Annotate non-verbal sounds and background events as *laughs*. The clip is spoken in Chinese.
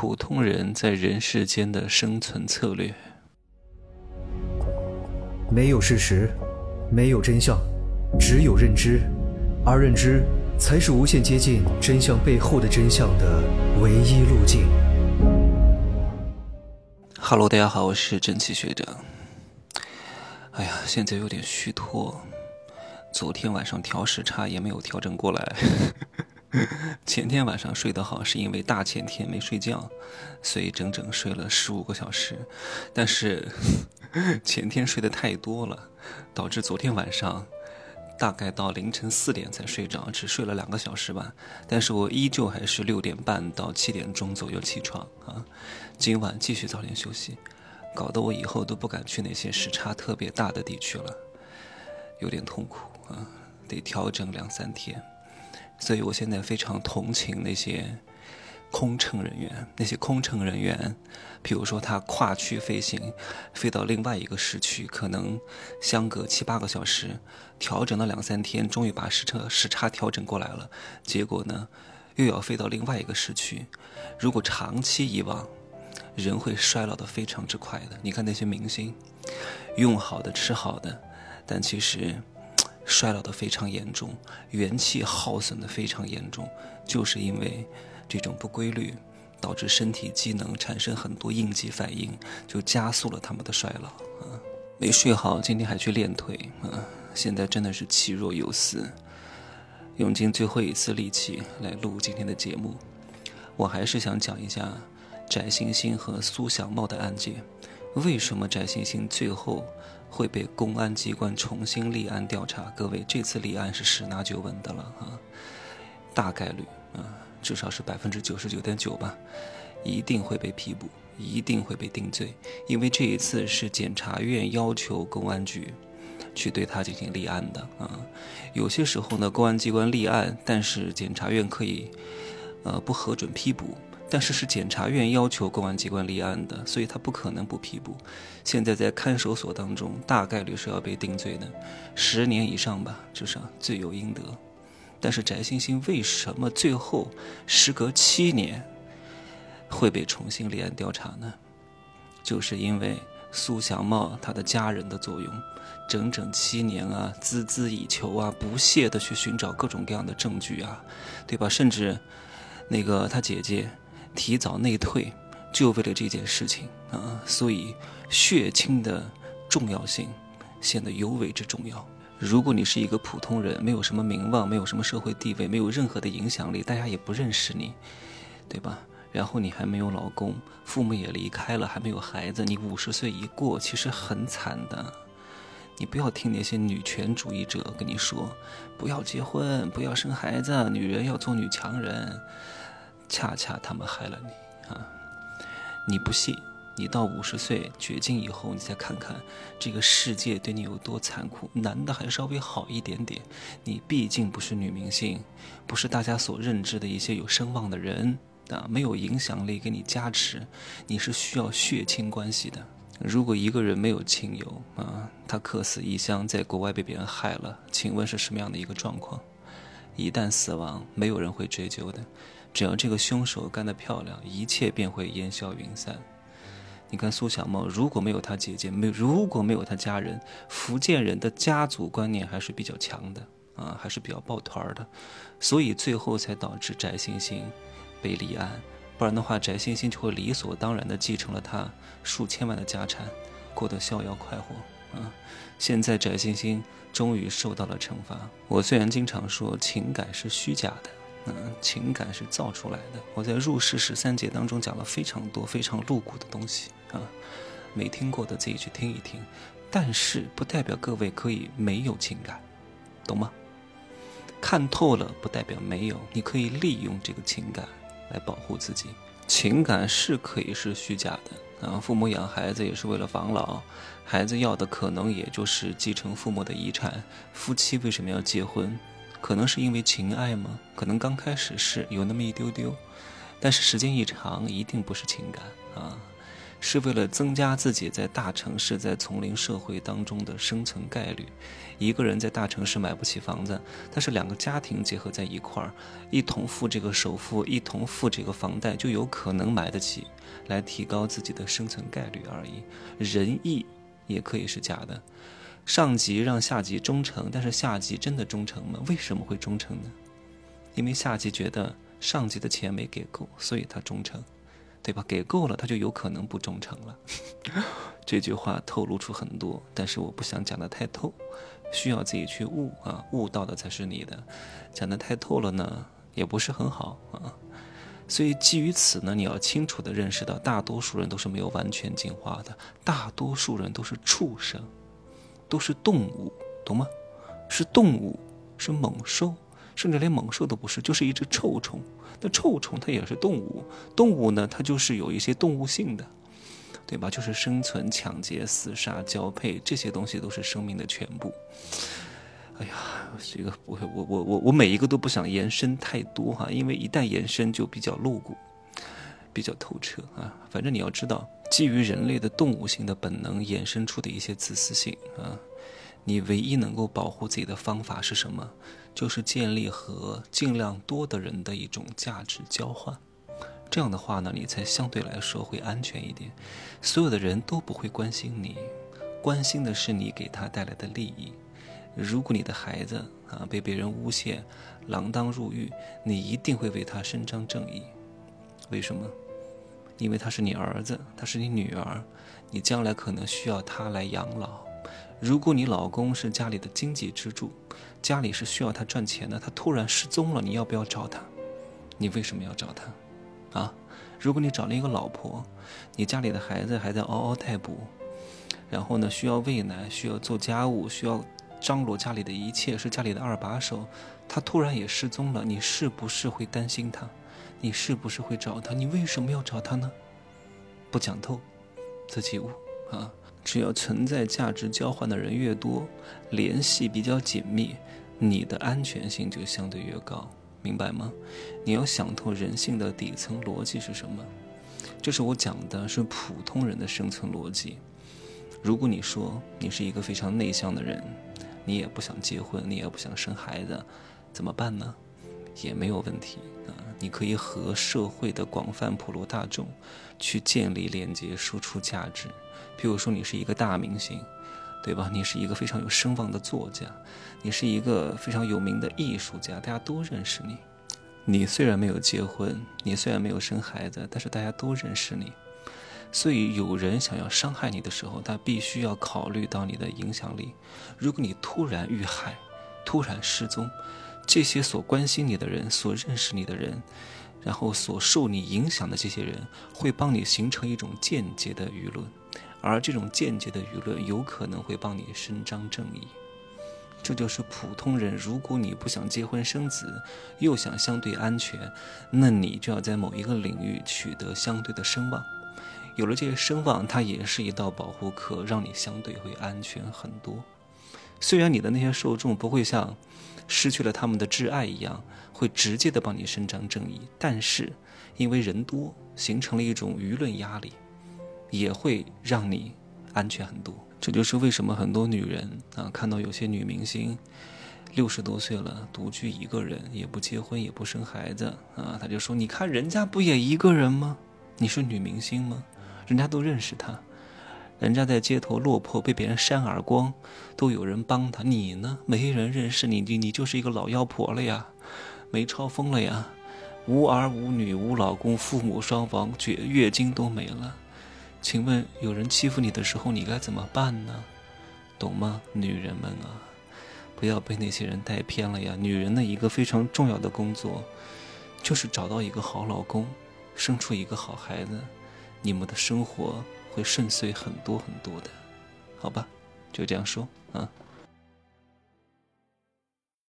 普通人在人世间的生存策略。没有事实，没有真相，只有认知，而认知才是无限接近真相背后的真相的唯一路径。Hello，大家好，我是真气学长。哎呀，现在有点虚脱，昨天晚上调时差也没有调整过来。*laughs* 前天晚上睡得好，是因为大前天没睡觉，所以整整睡了十五个小时。但是 *laughs* 前天睡得太多了，导致昨天晚上大概到凌晨四点才睡着，只睡了两个小时吧。但是我依旧还是六点半到七点钟左右起床啊。今晚继续早点休息，搞得我以后都不敢去那些时差特别大的地区了，有点痛苦啊，得调整两三天。所以我现在非常同情那些空乘人员，那些空乘人员，比如说他跨区飞行，飞到另外一个时区，可能相隔七八个小时，调整了两三天，终于把时差时差调整过来了，结果呢，又要飞到另外一个时区。如果长期以往，人会衰老的非常之快的。你看那些明星，用好的吃好的，但其实。衰老的非常严重，元气耗损的非常严重，就是因为这种不规律，导致身体机能产生很多应激反应，就加速了他们的衰老。啊，没睡好，今天还去练腿，啊，现在真的是气若游丝，用尽最后一次力气来录今天的节目。我还是想讲一下翟欣欣和苏小茂的案件，为什么翟欣欣最后？会被公安机关重新立案调查。各位，这次立案是十拿九稳的了啊，大概率啊，至少是百分之九十九点九吧，一定会被批捕，一定会被定罪。因为这一次是检察院要求公安局去对他进行立案的啊。有些时候呢，公安机关立案，但是检察院可以呃不核准批捕。但是是检察院要求公安机关立案的，所以他不可能不批捕。现在在看守所当中，大概率是要被定罪的，十年以上吧，至少罪有应得。但是翟欣欣为什么最后时隔七年会被重新立案调查呢？就是因为苏小茂他的家人的作用，整整七年啊，孜孜以求啊，不懈的去寻找各种各样的证据啊，对吧？甚至那个他姐姐。提早内退，就为了这件事情啊！所以血亲的重要性显得尤为之重要。如果你是一个普通人，没有什么名望，没有什么社会地位，没有任何的影响力，大家也不认识你，对吧？然后你还没有老公，父母也离开了，还没有孩子，你五十岁一过，其实很惨的。你不要听那些女权主义者跟你说，不要结婚，不要生孩子，女人要做女强人。恰恰他们害了你啊！你不信，你到五十岁绝经以后，你再看看这个世界对你有多残酷。男的还稍微好一点点，你毕竟不是女明星，不是大家所认知的一些有声望的人啊，没有影响力给你加持，你是需要血亲关系的。如果一个人没有亲友啊，他客死异乡，在国外被别人害了，请问是什么样的一个状况？一旦死亡，没有人会追究的。只要这个凶手干得漂亮，一切便会烟消云散。你看苏小茂，如果没有他姐姐，没如果没有他家人，福建人的家族观念还是比较强的啊，还是比较抱团的，所以最后才导致翟欣欣被立案。不然的话，翟欣欣就会理所当然地继承了他数千万的家产，过得逍遥快活啊。现在翟欣欣终于受到了惩罚。我虽然经常说情感是虚假的。嗯，情感是造出来的。我在入世十三节当中讲了非常多非常露骨的东西啊，没听过的自己去听一听。但是不代表各位可以没有情感，懂吗？看透了不代表没有，你可以利用这个情感来保护自己。情感是可以是虚假的啊，父母养孩子也是为了防老，孩子要的可能也就是继承父母的遗产。夫妻为什么要结婚？可能是因为情爱吗？可能刚开始是有那么一丢丢，但是时间一长，一定不是情感啊。是为了增加自己在大城市、在丛林社会当中的生存概率。一个人在大城市买不起房子，但是两个家庭结合在一块儿，一同付这个首付，一同付这个房贷，就有可能买得起，来提高自己的生存概率而已。仁义也可以是假的，上级让下级忠诚，但是下级真的忠诚吗？为什么会忠诚呢？因为下级觉得上级的钱没给够，所以他忠诚。对吧？给够了，他就有可能不忠诚了。*laughs* 这句话透露出很多，但是我不想讲的太透，需要自己去悟啊，悟到的才是你的。讲的太透了呢，也不是很好啊。所以基于此呢，你要清楚的认识到，大多数人都是没有完全进化的，大多数人都是畜生，都是动物，懂吗？是动物，是猛兽。甚至连猛兽都不是，就是一只臭虫。那臭虫它也是动物，动物呢，它就是有一些动物性的，对吧？就是生存、抢劫、厮杀、交配这些东西都是生命的全部。哎呀，这个我我我我我每一个都不想延伸太多哈，因为一旦延伸就比较露骨，比较透彻啊。反正你要知道，基于人类的动物性的本能衍生出的一些自私性啊。你唯一能够保护自己的方法是什么？就是建立和尽量多的人的一种价值交换。这样的话呢，你才相对来说会安全一点。所有的人都不会关心你，关心的是你给他带来的利益。如果你的孩子啊被别人诬陷、锒铛入狱，你一定会为他伸张正义。为什么？因为他是你儿子，他是你女儿，你将来可能需要他来养老。如果你老公是家里的经济支柱，家里是需要他赚钱的，他突然失踪了，你要不要找他？你为什么要找他？啊？如果你找了一个老婆，你家里的孩子还在嗷嗷待哺，然后呢需要喂奶，需要做家务，需要张罗家里的一切，是家里的二把手，他突然也失踪了，你是不是会担心他？你是不是会找他？你为什么要找他呢？不讲透，自己悟啊。只要存在价值交换的人越多，联系比较紧密，你的安全性就相对越高，明白吗？你要想透人性的底层逻辑是什么？这是我讲的是普通人的生存逻辑。如果你说你是一个非常内向的人，你也不想结婚，你也不想生孩子，怎么办呢？也没有问题啊，你可以和社会的广泛普罗大众去建立连接，输出价值。比如说，你是一个大明星，对吧？你是一个非常有声望的作家，你是一个非常有名的艺术家，大家都认识你。你虽然没有结婚，你虽然没有生孩子，但是大家都认识你。所以，有人想要伤害你的时候，他必须要考虑到你的影响力。如果你突然遇害，突然失踪，这些所关心你的人、所认识你的人，然后所受你影响的这些人，会帮你形成一种间接的舆论。而这种间接的舆论有可能会帮你伸张正义，这就是普通人。如果你不想结婚生子，又想相对安全，那你就要在某一个领域取得相对的声望。有了这些声望，它也是一道保护壳，让你相对会安全很多。虽然你的那些受众不会像失去了他们的挚爱一样，会直接的帮你伸张正义，但是因为人多，形成了一种舆论压力。也会让你安全很多，这就是为什么很多女人啊，看到有些女明星六十多岁了，独居一个人，也不结婚，也不生孩子啊，她就说：“你看人家不也一个人吗？你是女明星吗？人家都认识她，人家在街头落魄被别人扇耳光，都有人帮他，你呢？没人认识你，你你就是一个老妖婆了呀，没超风了呀，无儿无女无老公，父母双亡，绝月经都没了。”请问有人欺负你的时候，你该怎么办呢？懂吗，女人们啊，不要被那些人带偏了呀！女人的一个非常重要的工作，就是找到一个好老公，生出一个好孩子，你们的生活会顺遂很多很多的，好吧？就这样说啊。